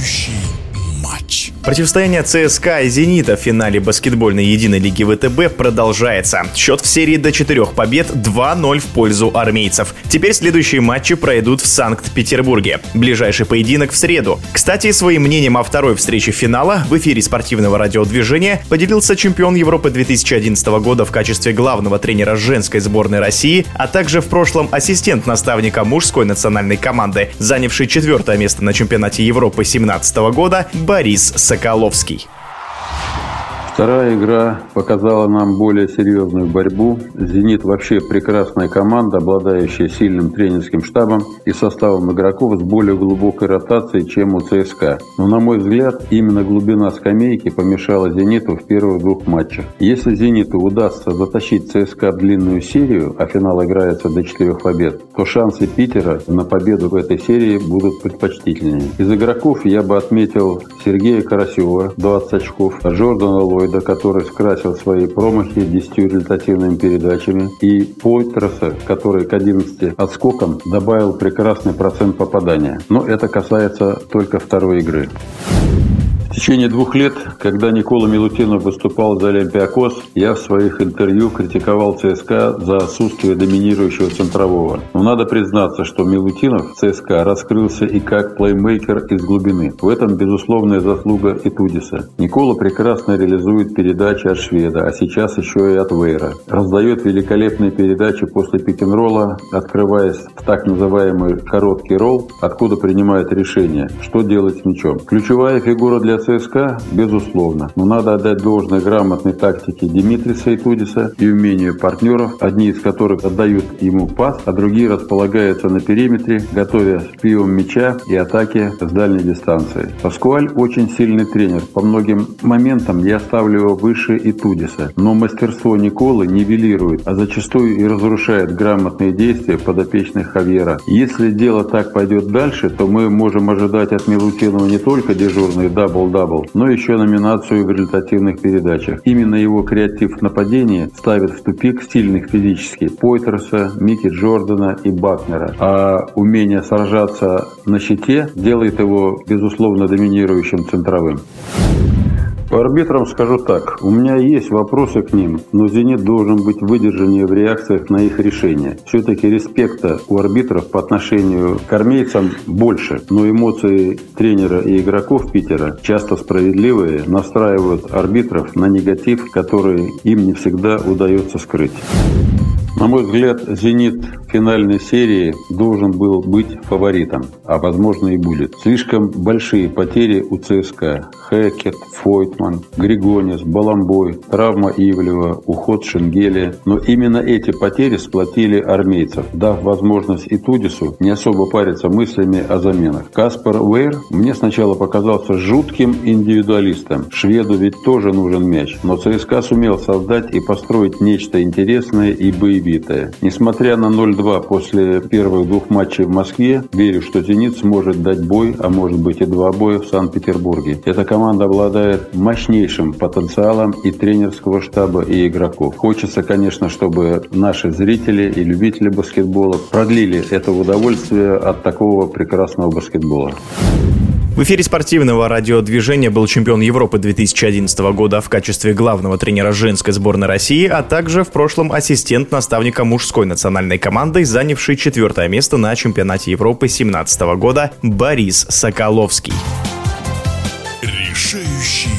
虚心。Противостояние ЦСКА и «Зенита» в финале баскетбольной единой лиги ВТБ продолжается. Счет в серии до четырех побед 2-0 в пользу армейцев. Теперь следующие матчи пройдут в Санкт-Петербурге. Ближайший поединок в среду. Кстати, своим мнением о второй встрече финала в эфире спортивного радиодвижения поделился чемпион Европы 2011 года в качестве главного тренера женской сборной России, а также в прошлом ассистент наставника мужской национальной команды, занявший четвертое место на чемпионате Европы 2017 года Борис Соколов. Соколовский. Вторая игра показала нам более серьезную борьбу. «Зенит» вообще прекрасная команда, обладающая сильным тренерским штабом и составом игроков с более глубокой ротацией, чем у ЦСКА. Но, на мой взгляд, именно глубина скамейки помешала «Зениту» в первых двух матчах. Если «Зениту» удастся затащить ЦСКА в длинную серию, а финал играется до четырех побед, то шансы Питера на победу в этой серии будут предпочтительнее. Из игроков я бы отметил Сергея Карасева, 20 очков, Джордана Ллойда, Флойда, который скрасил свои промахи 10 результативными передачами, и Пойтерса, который к 11 отскокам добавил прекрасный процент попадания. Но это касается только второй игры. В течение двух лет, когда Никола Милутинов выступал за Олимпиакос, я в своих интервью критиковал ЦСКА за отсутствие доминирующего центрового. Но надо признаться, что Милутинов в ЦСКА раскрылся и как плеймейкер из глубины. В этом безусловная заслуга и Тудиса. Никола прекрасно реализует передачи от шведа, а сейчас еще и от Вейра. Раздает великолепные передачи после пик-н-ролла, открываясь в так называемый короткий ролл, откуда принимает решение, что делать с мячом. Ключевая фигура для ЦСКА, безусловно. Но надо отдать должное грамотной тактике Димитриса и Тудиса и умению партнеров, одни из которых отдают ему пас, а другие располагаются на периметре, готовясь к приему мяча и атаки с дальней дистанции. Паскуаль очень сильный тренер. По многим моментам я ставлю его выше Итудиса. Но мастерство Николы нивелирует, а зачастую и разрушает грамотные действия подопечных Хавьера. Если дело так пойдет дальше, то мы можем ожидать от Милутинова не только дежурный дабл дабл-дабл, но еще номинацию в результативных передачах. Именно его креатив в нападении ставит в тупик сильных физически Пойтресса, Мики, Джордана и Бакнера. А умение сражаться на щите делает его, безусловно, доминирующим центровым. По арбитрам скажу так. У меня есть вопросы к ним, но «Зенит» должен быть выдержаннее в реакциях на их решения. Все-таки респекта у арбитров по отношению к армейцам больше, но эмоции тренера и игроков Питера, часто справедливые, настраивают арбитров на негатив, который им не всегда удается скрыть. На мой взгляд, «Зенит» финальной серии должен был быть фаворитом, а возможно и будет. Слишком большие потери у ЦСКА. Хекет, Фойтман, Григонис, Баламбой, травма Ивлева, уход Шенгеля. Но именно эти потери сплотили армейцев, дав возможность и Тудису не особо париться мыслями о заменах. Каспар Уэйр мне сначала показался жутким индивидуалистом. Шведу ведь тоже нужен мяч. Но ЦСКА сумел создать и построить нечто интересное и боевое перебитая. Несмотря на 0-2 после первых двух матчей в Москве, верю, что «Зенит» сможет дать бой, а может быть и два боя в Санкт-Петербурге. Эта команда обладает мощнейшим потенциалом и тренерского штаба, и игроков. Хочется, конечно, чтобы наши зрители и любители баскетбола продлили это удовольствие от такого прекрасного баскетбола. В эфире спортивного радиодвижения был чемпион Европы 2011 года в качестве главного тренера женской сборной России, а также в прошлом ассистент наставника мужской национальной команды, занявший четвертое место на чемпионате Европы 2017 года Борис Соколовский. Решающий